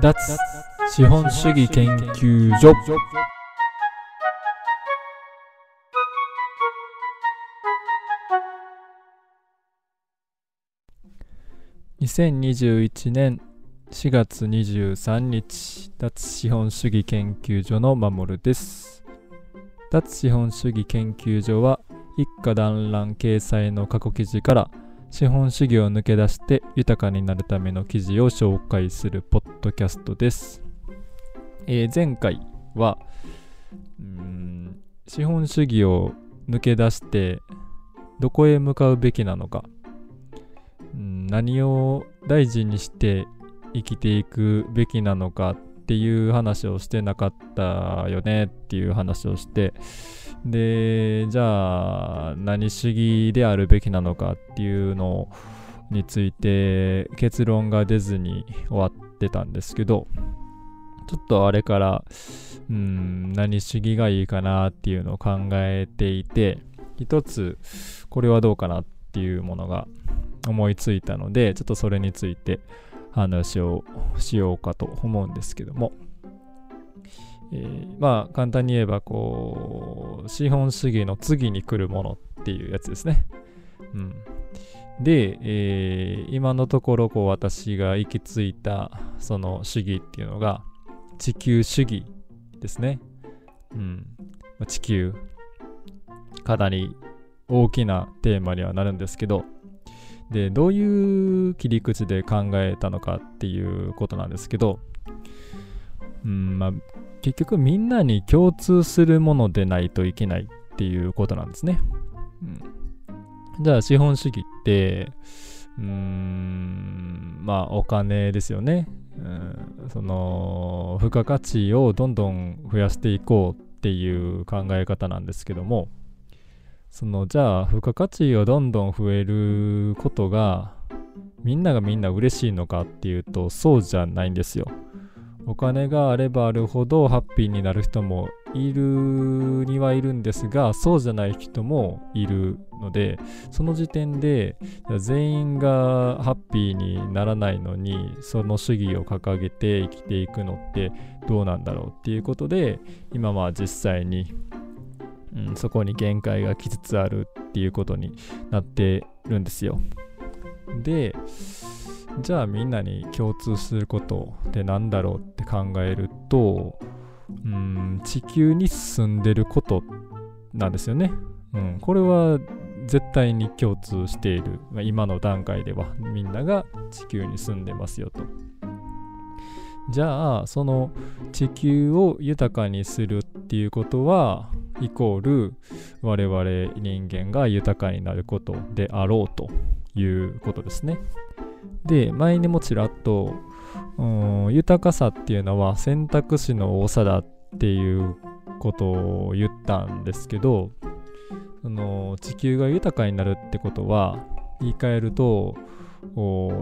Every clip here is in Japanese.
脱資本主義研究所。2021年4月23日脱資本主義研究所の守です。脱資本主義研究所は一家団らん掲載の過去記事から資本主義を抜け出して豊かになるための記事を紹介するポッドキャストです。えー前回はうん資本主義を抜け出してどこへ向かうべきなのかうん何を大事にして生きていくべきなのかっていう話をしてなかったよねっていう話をしてでじゃあ何主義であるべきなのかっていうのについて結論が出ずに終わってたんですけどちょっとあれからうん何主義がいいかなっていうのを考えていて一つこれはどうかなっていうものが思いついたのでちょっとそれについて話をしようかと思うんですけども。えーまあ簡単に言えばこう資本主義の次に来るものっていうやつですね。うん、で、えー今のところこう私が行き着いたその主義っていうのが地球主義ですね。うん地球かなり大きなテーマにはなるんですけどでどういう切り口で考えたのかっていうことなんですけど、うんまあ、結局みんなに共通するものでないといけないっていうことなんですね。うん、じゃあ資本主義ってうんまあお金ですよね。うん、その付加価値をどんどん増やしていこうっていう考え方なんですけどもそのじゃあ付加価値をどんどん増えることがみんながみんな嬉しいのかっていうとそうじゃないんですよ。お金があればあるほどハッピーになる人もいるにはいるんですがそうじゃない人もいるのでその時点で全員がハッピーにならないのにその主義を掲げて生きていくのってどうなんだろうっていうことで今まあ実際に、うん、そこに限界が来つつあるっていうことになってるんですよ。でじゃあみんなに共通することって何だろうって考えるとうん地球に住んでることなんですよね。うん、これは絶対に共通している、まあ今の段階ではみんなが地球に住んでますよと。じゃあその地球を豊かにするっていうことはイコール我々人間が豊かになることであろうということですね。で前にもちらっとうん豊かさっていうのは選択肢の多さだっていうことを言ったんですけどその地球が豊かになるってことは言い換えると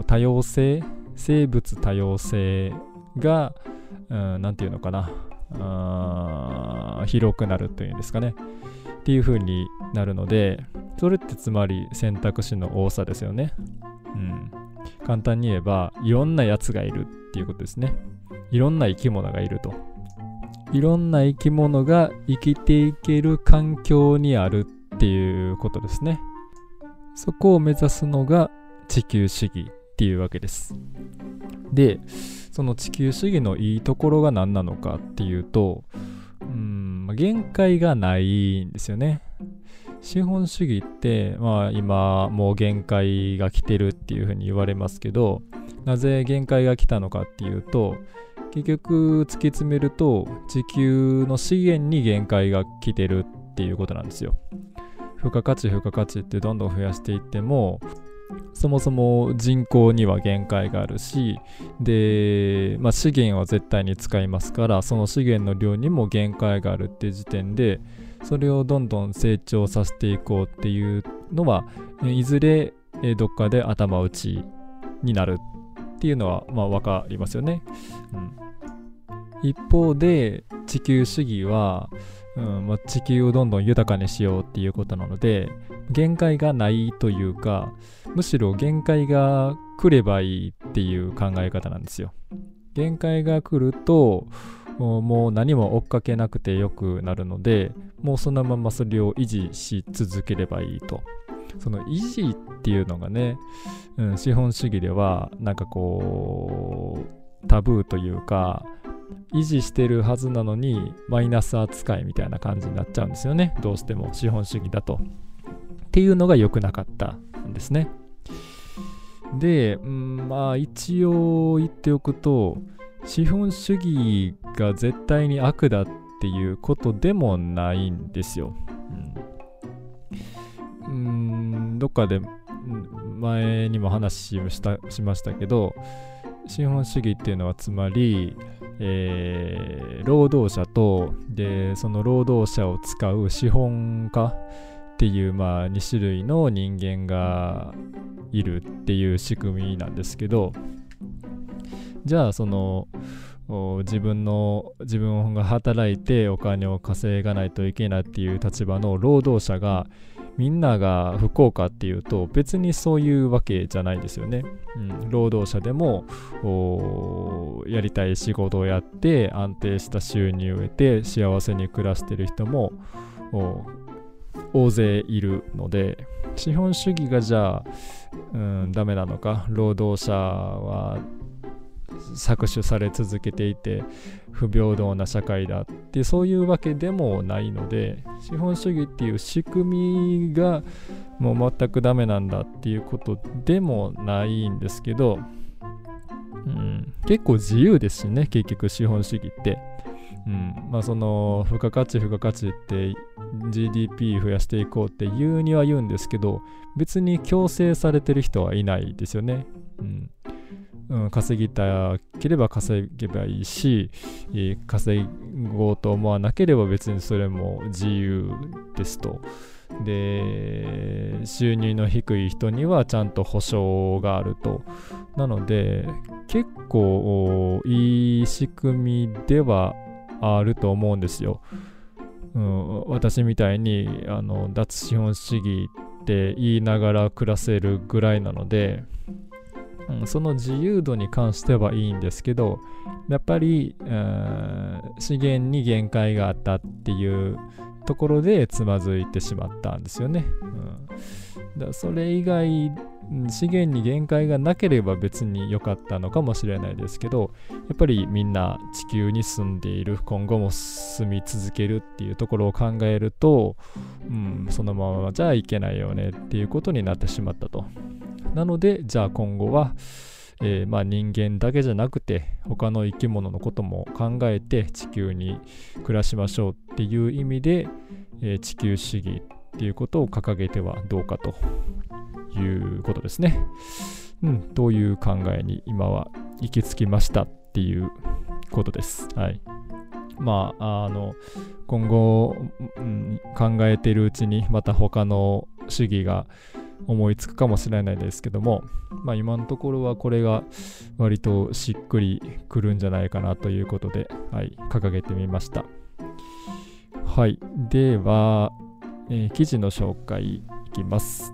多様性生物多様性が何て言うのかな広くなるというんですかねっていう風になるのでそれってつまり選択肢の多さですよね。うん簡単に言えばいろんなやつがいるっていうことですね。いろんな生き物がいると。いろんな生き物が生きていける環境にあるっていうことですね。そこを目指すのが地球主義っていうわけです。でその地球主義のいいところが何なのかっていうとうん限界がないんですよね。資本主義って、まあ、今もう限界が来てるっていうふうに言われますけどなぜ限界が来たのかっていうと結局突き詰めると地球の資源に限界が来てるっていうことなんですよ。付加価値付加価値ってどんどん増やしていってもそもそも人口には限界があるしで、まあ、資源は絶対に使いますからその資源の量にも限界があるって時点でそれをどんどん成長させていこうっていうのはいずれどっかで頭打ちになるっていうのはまあ分かりますよね。うん、一方で地球主義は、うんまあ、地球をどんどん豊かにしようっていうことなので限界がないというかむしろ限界が来ればいいっていう考え方なんですよ。限界が来るともう何も追っかけなくてよくなるのでもうそのままそれを維持し続ければいいと。その維持っていうのがね、うん、資本主義ではなんかこうタブーというか維持してるはずなのにマイナス扱いみたいな感じになっちゃうんですよね。どうしても資本主義だと。っていうのが良くなかったんですね。で、うん、まあ一応言っておくと資本主義が絶対に悪だっていうことでもないんですよ。うん、どっかで前にも話したしましたけど資本主義っていうのはつまり、えー、労働者とでその労働者を使う資本家っていう、まあ、2種類の人間がいるっていう仕組みなんですけどじゃあその自分の自分が働いてお金を稼がないといけないっていう立場の労働者がみんなが不幸かっていうと別にそういうわけじゃないですよね。うん、労働者でもやりたい仕事をやって安定した収入を得て幸せに暮らしてる人も大勢いるので資本主義がじゃあ、うん、ダメなのか？労働者は搾取され続けていて不平等な社会だってそういうわけでもないので資本主義っていう仕組みがもう全くダメなんだっていうことでもないんですけど、うん、結構自由ですしね結局資本主義って。うん、まあその付加価値付加価値って GDP 増やしていこうって言うには言うんですけど別に強制されてる人はいないですよね。うんうん、稼ぎたければ稼げばいいし、えー、稼ごうと思わなければ別にそれも自由ですと。で、収入の低い人にはちゃんと保証があると。なので、結構いい仕組みではあると思うんですよ。うん、私みたいにあの脱資本主義って言いながら暮らせるぐらいなので、うん、その自由度に関してはいいんですけどやっぱり、資源に限界があったっていうところでつまずいてしまったんですよね。うん、だそれ以外資源に限界がなければ別に良かったのかもしれないですけどやっぱりみんな地球に住んでいる今後も住み続けるっていうところを考えると、うん、そのままじゃいけないよねっていうことになってしまったと。なので、じゃあ今後は、えー、まあ、人間だけじゃなくて他の生き物のことも考えて地球に暮らしましょうっていう意味で、えー、地球主義っていうことを掲げてはどうかということですね。うん、という考えに今は行き着きましたっていうことです。はい。まあ、あの、今後、うん、考えているうちにまた他の主義が思いつくかもしれないですけども、まあ、今のところはこれが割としっくりくるんじゃないかなということで、はい、掲げてみました。はい、では、えー、記事の紹介いきます。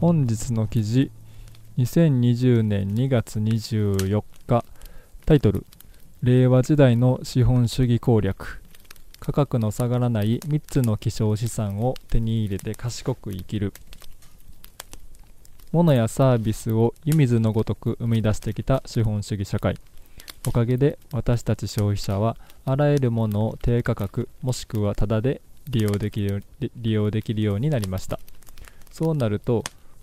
本日の記事2020年2月24日。タイトル令和時代の資本主義攻略。価格の下がらない3つの希少資産を手に入れて賢く生きる。物やサービスを湯水のごとく生み出してきた資本主義社会。おかげで私たち消費者はあらゆるものを低価格もしくはタダで利用できる利用できるようになりました。そうなると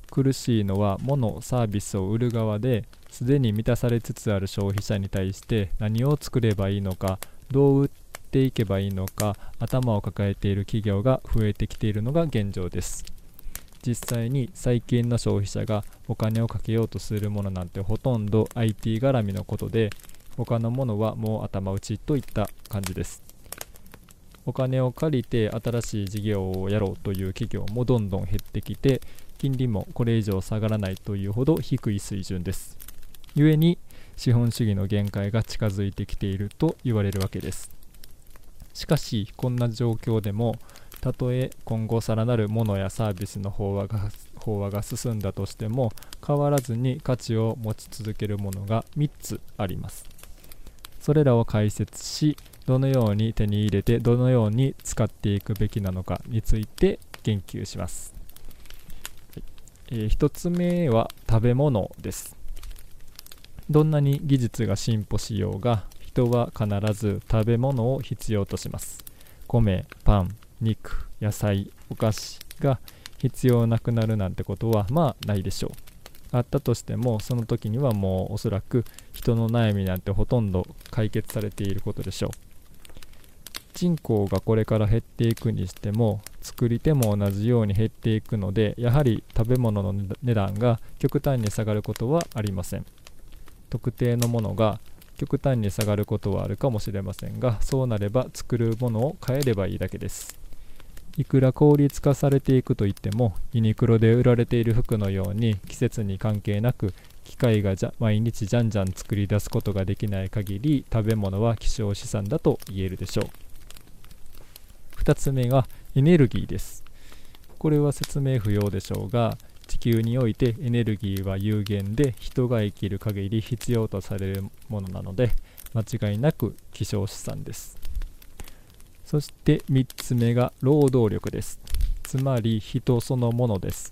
苦しいのは物サービスを売る側ですでに満たされつつある消費者に対して何を作ればいいのかどう売っていけばいいのか頭を抱えている企業が増えてきているのが現状です。実際に最近の消費者がお金をかけようとするものなんてほとんど IT 絡みのことで他のものはもう頭打ちといった感じです。お金を借りて新しい事業をやろうという企業もどんどん減ってきて金利もこれ以上下がらないというほど低い水準です。故に資本主義の限界が近づいてきていると言われるわけです。しかしこんな状況でもたとえ今後さらなるものやサービスの飽和が飽和が進んだとしても変わらずに価値を持ち続けるものが3つあります。それらを解説しどのように手に入れてどのように使っていくべきなのかについて言及します、はい。えー、1つ目は食べ物です。どんなに技術が進歩しようが人は必ず食べ物を必要とします。米パン肉野菜お菓子が必要なくなるなんてことはまあないでしょう。あったとしてもその時にはもうおそらく人の悩みなんてほとんど解決されていることでしょう。人口がこれから減っていくにしても作り手も同じように減っていくのでやはり食べ物の値段が極端に下がることはありません。特定のものが極端に下がることはあるかもしれませんがそうなれば作るものを変えればいいだけです。いくら効率化されていくといってもユニクロで売られている服のように季節に関係なく機械がじゃ毎日じゃんじゃん作り出すことができない限り食べ物は希少資産だと言えるでしょう。2つ目がエネルギーです。これは説明不要でしょうが地球においてエネルギーは有限で人が生きる限り必要とされるものなので間違いなく希少資産です。そして3つ目が労働力です。つまり人そのものです。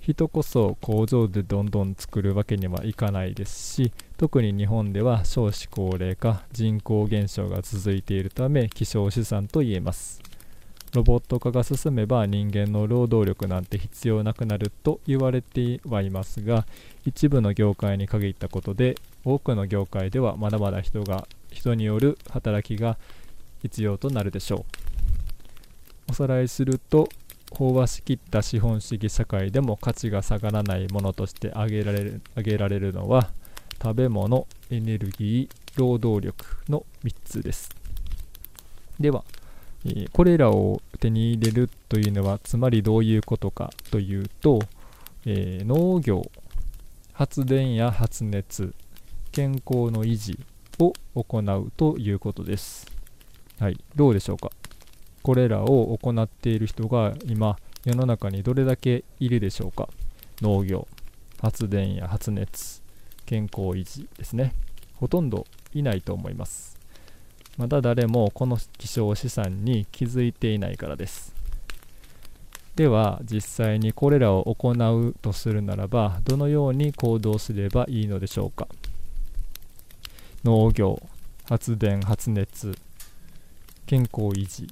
人こそ工場でどんどん作るわけにはいかないですし特に日本では少子高齢化人口減少が続いているため希少資産と言えます。ロボット化が進めば人間の労働力なんて必要なくなると言われてはいますが一部の業界に限ったことで多くの業界ではまだまだ人が人による働きが必要となるでしょうおさらいすると飽和しきった資本主義社会でも価値が下がらないものとして挙げられる挙げられるのは食べ物エネルギー労働力の3つですではこれらを手に入れるというのはつまりどういうことかというと、えー、農業発電や発熱健康の維持を行うということです。はい、どうでしょうか？これらを行っている人が今世の中にどれだけいるでしょうか？農業発電や発熱健康維持ですね。ほとんどいないと思います。まだ誰もこの希少資産に気づいていないからです。では実際にこれらを行うとするならばどのように行動すればいいのでしょうか？農業発電発熱健康維持。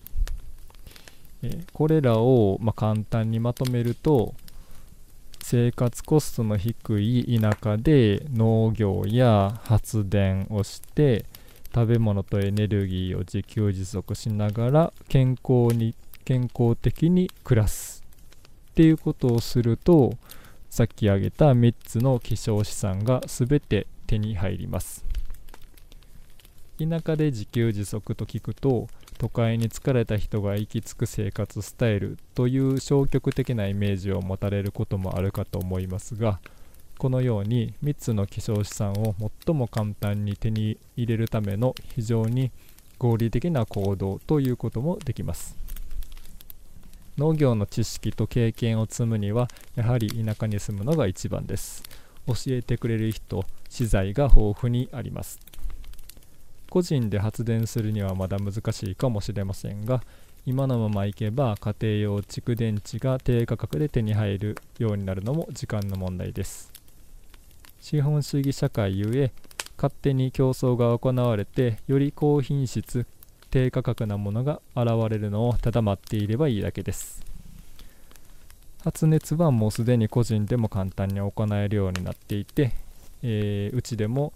えこれらを、ま簡単にまとめると生活コストの低い田舎で農業や発電をして食べ物とエネルギーを自給自足しながら健康に健康的に暮らす。っていうことをするとさっき挙げた3つの希少資産が全て手に入ります。田舎で自給自足と聞くと都会に疲れた人が行き着く生活スタイルという消極的なイメージを持たれることもあるかと思いますがこのように3つの希少資産を最も簡単に手に入れるための非常に合理的な行動ということもできます。農業の知識と経験を積むにはやはり田舎に住むのが一番です。教えてくれる人資材が豊富にあります。個人で発電するにはまだ難しいかもしれませんが今のままいけば家庭用蓄電池が低価格で手に入るようになるのも時間の問題です。資本主義社会ゆえ勝手に競争が行われてより高品質低価格なものが現れるのをただ待っていればいいだけです。発熱はもうすでに個人でも簡単に行えるようになっていて、えー、うちでも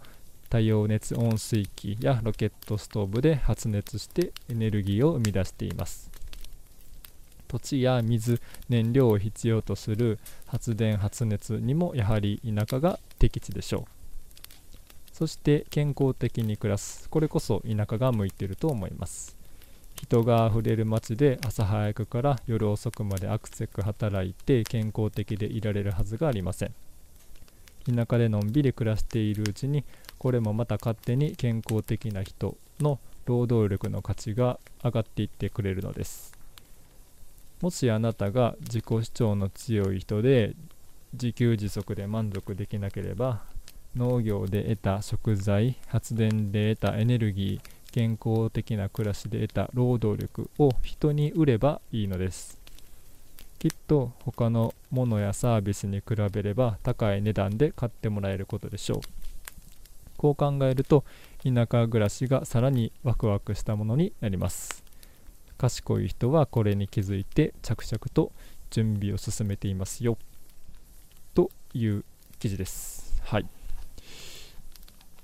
太陽熱温水器やロケットストーブで発熱してエネルギーを生み出しています。土地や水燃料を必要とする発電発熱にもやはり田舎が適地でしょう。そして健康的に暮らす。これこそ田舎が向いていると思います。人があふれる街で朝早くから夜遅くまでアクセク働いて健康的でいられるはずがありません。田舎でのんびり暮らしているうちにこれもまた勝手に健康的な人の労働力の価値が上がっていってくれるのです。もしあなたが自己主張の強い人で自給自足で満足できなければ農業で得た食材発電で得たエネルギー健康的な暮らしで得た労働力を人に売ればいいのです。きっと他のものやサービスに比べれば高い値段で買ってもらえることでしょう。こう考えると田舎暮らしがさらにワクワクしたものになります。賢い人はこれに気づいて着々と準備を進めていますよ。という記事です。はい。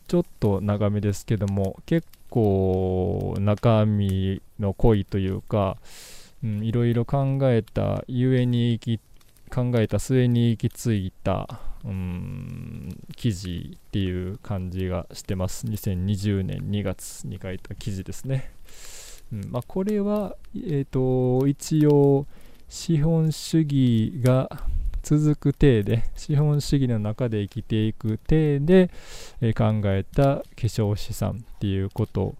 ちょっと長めですけども結構中身の濃いというか、いろいろ考えたゆえに考えた末に行き着いた、うん、記事っていう感じがしてます。2020年2月に書いた記事ですね。うんまあ、これは、えーと一応資本主義が続く体で資本主義の中で生きていく体で、え考えた化粧資産っていうこと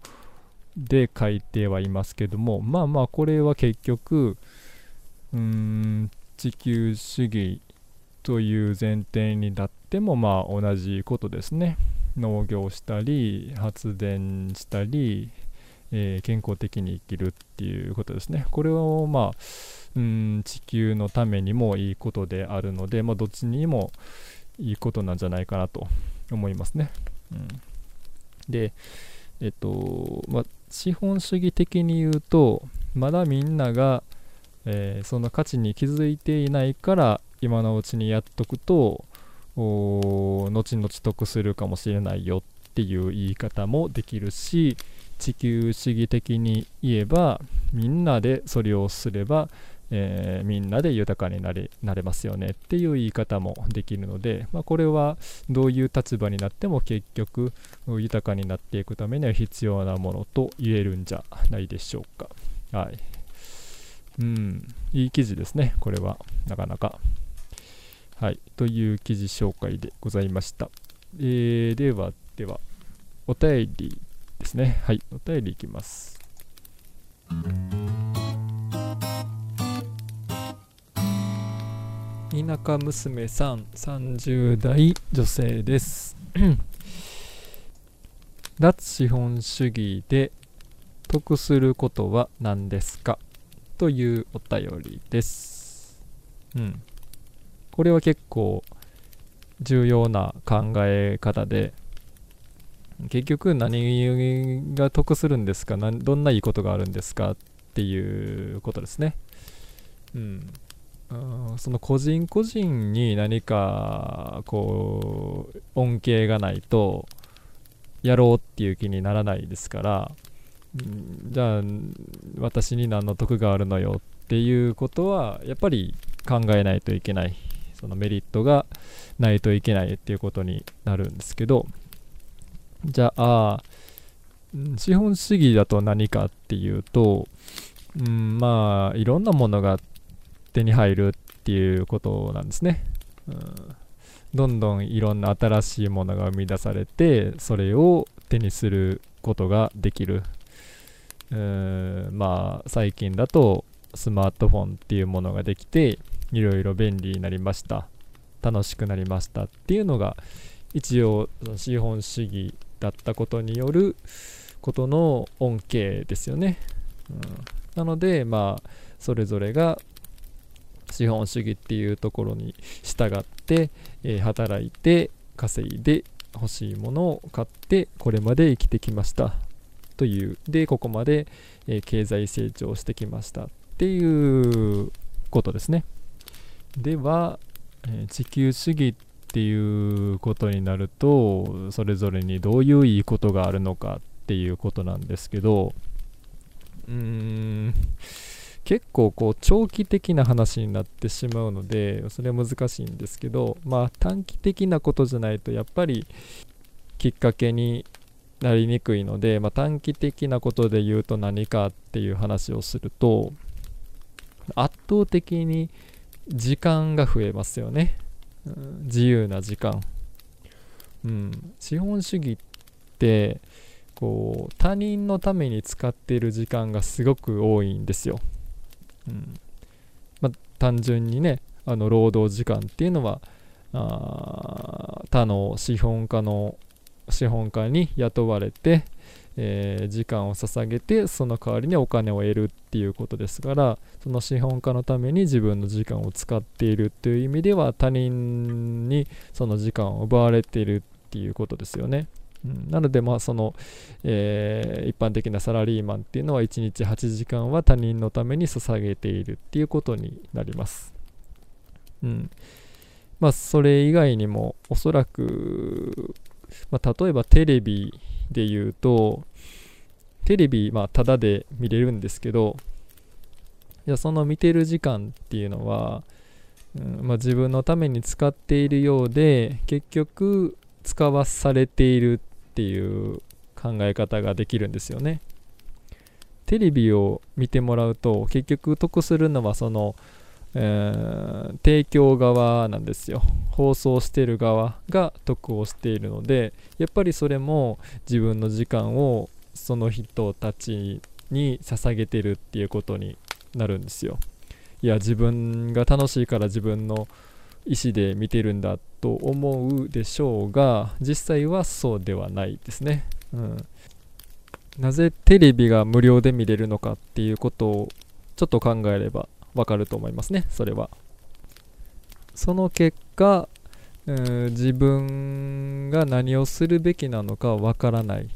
で書いてはいますけどもまあまあこれは結局うん地球主義という前提になってもまあ同じことですね。農業したり発電したり、えー、健康的に生きるっていうことですね。これをまあうん地球のためにもいいことであるので、まあ、どっちにもいいことなんじゃないかなと思いますね。うん、で、えっと、まあ、資本主義的に言うと、まだみんなが、えー、その価値に気づいていないから今のうちにやっとくと後々得するかもしれないよっていう言い方もできるし地球主義的に言えばみんなでそれをすればえー、みんなで豊かになれなれますよねっていう言い方もできるので、まあ、これはどういう立場になっても結局豊かになっていくためには必要なものと言えるんじゃないでしょうか。はい。うん、いい記事ですね、これは。なかなか。はい。という記事紹介でございました。えー、では、では、お便りですね。はい。お便りいきます。田舎娘さん30代女性です 脱資本主義で得することは何ですか？というお便りですうんこれは結構重要な考え方で結局何が得するんですかどんないいことがあるんですかっていうことですね。うん。その個人個人に何かこう恩恵がないとやろうっていう気にならないですから、じゃあ私に何の得があるのよっていうことはやっぱり考えないといけない。そのメリットがないといけないっていうことになるんですけどじゃあ資本主義だと何かっていうと、うん、まあいろんなものが手に入るっていうことなんですね。うん、どんどんいろんな新しいものが生み出されてそれを手にすることができる。うんまあ最近だとスマートフォンっていうものができていろいろ便利になりました。楽しくなりましたっていうのが一応資本主義だったことによることの恩恵ですよね、うん、なのでまあそれぞれが資本主義っていうところに従って、えー、働いて稼いで欲しいものを買ってこれまで生きてきました。という。でここまで、えー、経済成長してきましたっていうことですね。では、えー、地球主義っていうことになるとそれぞれにどういういいことがあるのかっていうことなんですけどうーん結構こう長期的な話になってしまうのでそれは難しいんですけどまあ短期的なことじゃないとやっぱりきっかけになりにくいので、まあ、短期的なことで言うと何かっていう話をすると圧倒的に時間が増えますよね、うん、自由な時間。うん。資本主義ってこう他人のために使っている時間がすごく多いんですよ。うん。ま、単純にねあの労働時間っていうのはあ他の資本家の資本家に雇われて、えー、時間を捧げてその代わりにお金を得るっていうことですからその資本家のために自分の時間を使っているという意味では他人にその時間を奪われているっていうことですよね。うん、なのでまあその、えー、一般的なサラリーマンっていうのは1日8時間は他人のために捧げているっていうことになります。うんまあ、それ以外にもおそらく、まあ、例えばテレビで言うとテレビまあタダで見れるんですけどいやその見てる時間っていうのは、うんまあ、自分のために使っているようで結局使わされているっていう考え方ができるんですよね。テレビを見てもらうと結局得するのはそのえ、提供側なんですよ。放送してる側が得をしているのでやっぱりそれも自分の時間をその人たちに捧げてるっていうことになるんですよ。いや自分が楽しいから自分の意思で見てるんだと思うでしょうが実際はそうではないですね、うん、なぜテレビが無料で見れるのかっていうことをちょっと考えればわかると思いますねそれは。その結果、えー、自分が何をするべきなのかわからない。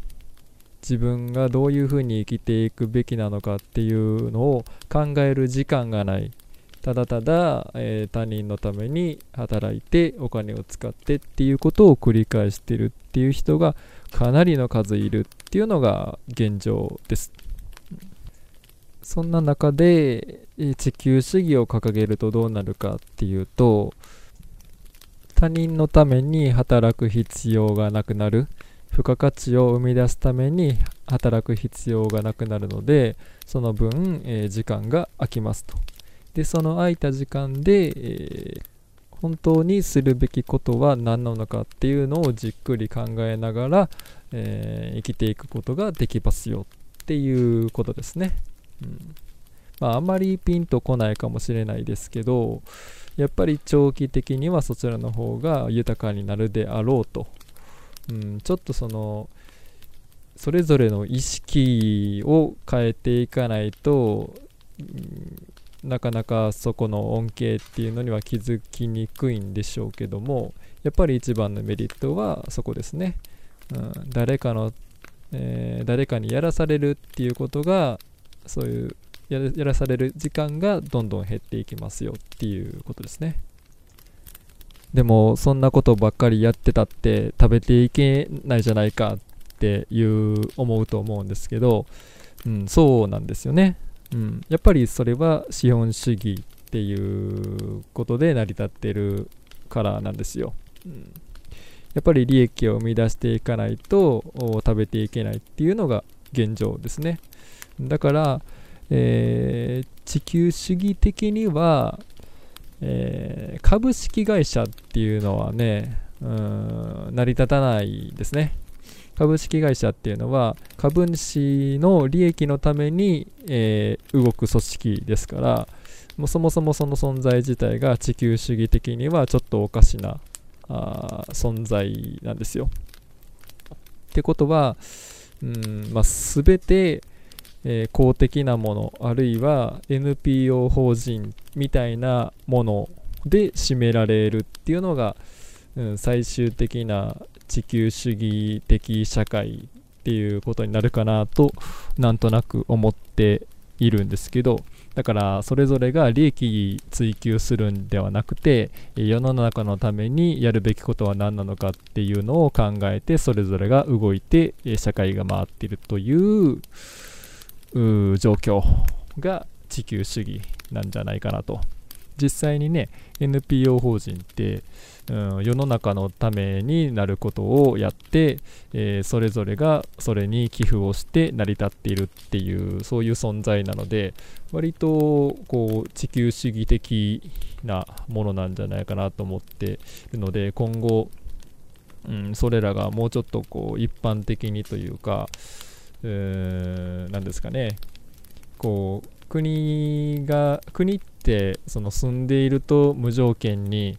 自分がどういうふうに生きていくべきなのかっていうのを考える時間がない。ただただ、えー、他人のために働いてお金を使ってっていうことを繰り返してるっていう人がかなりの数いるっていうのが現状です。そんな中で地球主義を掲げるとどうなるかっていうと他人のために働く必要がなくなる付加価値を生み出すために働く必要がなくなるのでその分、えー、時間が空きますとでその空いた時間で、えー、本当にするべきことは何なのかっていうのをじっくり考えながら、えー、生きていくことができますよっていうことですね。まあ、あんまりピンとこないかもしれないですけどやっぱり長期的にはそちらの方が豊かになるであろうと、うん、ちょっとそのそれぞれの意識を変えていかないと、うん、なかなかそこの恩恵っていうのには気づきにくいんでしょうけどもやっぱり一番のメリットはそこですね、うん、誰かの、えー、誰かにやらされるっていうことがそういうやらされる時間がどんどん減っていきますよっていうことですね。でもそんなことばっかりやってたって食べていけないじゃないかっていう思うと思うんですけど、うん、そうなんですよね、うん、やっぱりそれは資本主義っていうことで成り立ってるからなんですよ、うん、やっぱり利益を生み出していかないと食べていけないっていうのが現状ですね。だから、えー、地球主義的には、えー、株式会社っていうのはね、うん成り立たないですね。株式会社っていうのは株主の利益のために、えー、動く組織ですからもうそもそもその存在自体が地球主義的にはちょっとおかしなあ存在なんですよ。ってことは、うんまあ、全てえー、公的なものあるいは NPO 法人みたいなもので占められるっていうのが、うん、最終的な地球主義的社会っていうことになるかなとなんとなく思っているんですけどだからそれぞれが利益追求するんではなくて世の中のためにやるべきことは何なのかっていうのを考えてそれぞれが動いて社会が回っているという状況が地球主義なんじゃないかなと。実際にね NPO 法人って、うん、世の中のためになることをやって、えー、それぞれがそれに寄付をして成り立っているっていうそういう存在なので割とこう地球主義的なものなんじゃないかなと思っているので今後、うん、それらがもうちょっとこう一般的にというか何ですかね。こう国が国ってその住んでいると無条件に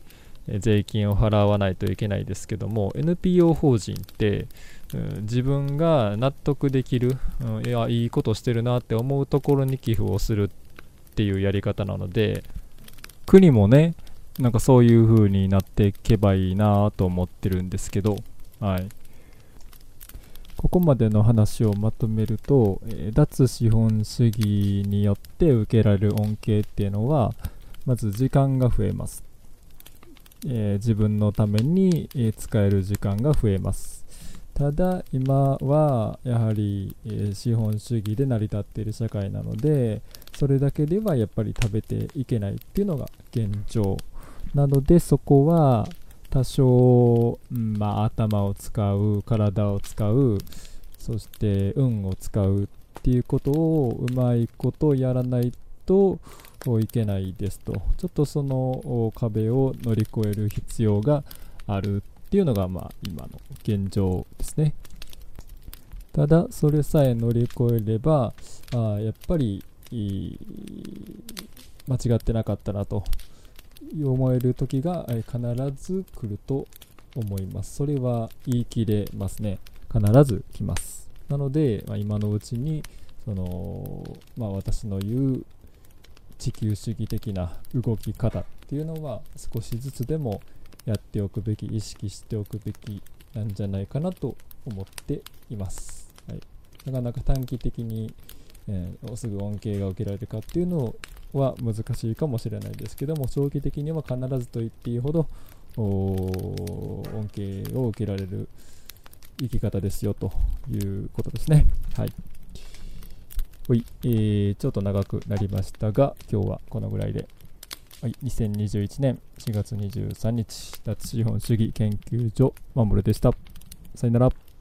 税金を払わないといけないですけども NPO 法人って、自分が納得できる、うん、いやいいことしてるなって思うところに寄付をするっていうやり方なので国もねなんかそういう風になっていけばいいなと思ってるんですけどはい。ここまでの話をまとめると、えー、脱資本主義によって受けられる恩恵っていうのはまず時間が増えます、えー、自分のために、え、使える時間が増えます。ただ今はやはり、え資本主義で成り立っている社会なのでそれだけではやっぱり食べていけないっていうのが現状。なのでそこは多少、うんまあ、頭を使う体を使うそして運を使うっていうことをうまいことやらないといけないですと。ちょっとその壁を乗り越える必要があるっていうのが、まあ、今の現状ですね。ただそれさえ乗り越えればあやっぱり間違ってなかったなと。思える時が必ず来ると思います。それは言い切れますね。必ず来ます。なので、まあ、今のうちにその、まあ、私の言う地球主義的な動き方っていうのは少しずつでもやっておくべき意識しておくべきなんじゃないかなと思っています、はい、なかなか短期的に、えー、すぐ恩恵が受けられるかっていうのをは難しいかもしれないですけども長期的には必ずと言っていいほど恩恵を受けられる生き方ですよということですね。はい。ほい、えー、ちょっと長くなりましたが、今日はこのぐらいで。はい、2021年4月23日、脱資本主義研究所、まもるでした。さよなら。